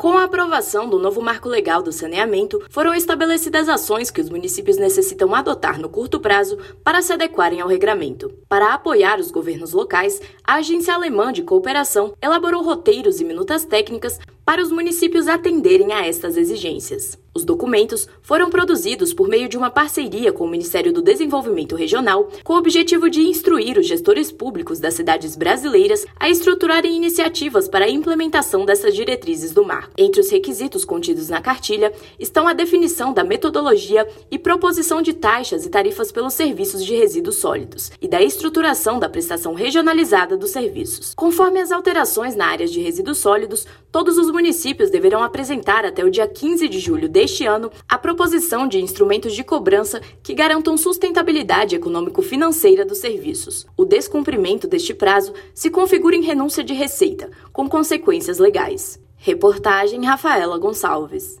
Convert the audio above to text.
Com a aprovação do novo marco legal do saneamento, foram estabelecidas ações que os municípios necessitam adotar no curto prazo para se adequarem ao regramento. Para apoiar os governos locais, a Agência Alemã de Cooperação elaborou roteiros e minutas técnicas para os municípios atenderem a estas exigências. Os documentos foram produzidos por meio de uma parceria com o Ministério do Desenvolvimento Regional, com o objetivo de instruir os gestores públicos das cidades brasileiras a estruturarem iniciativas para a implementação dessas diretrizes do marco. Entre os requisitos contidos na cartilha estão a definição da metodologia e proposição de taxas e tarifas pelos serviços de resíduos sólidos e da estruturação da prestação regionalizada dos serviços. Conforme as alterações na área de resíduos sólidos, todos os municípios deverão apresentar até o dia 15 de julho deste ano a proposição de instrumentos de cobrança que garantam sustentabilidade econômico-financeira dos serviços. O descumprimento deste prazo se configura em renúncia de receita, com consequências legais. Reportagem Rafaela Gonçalves.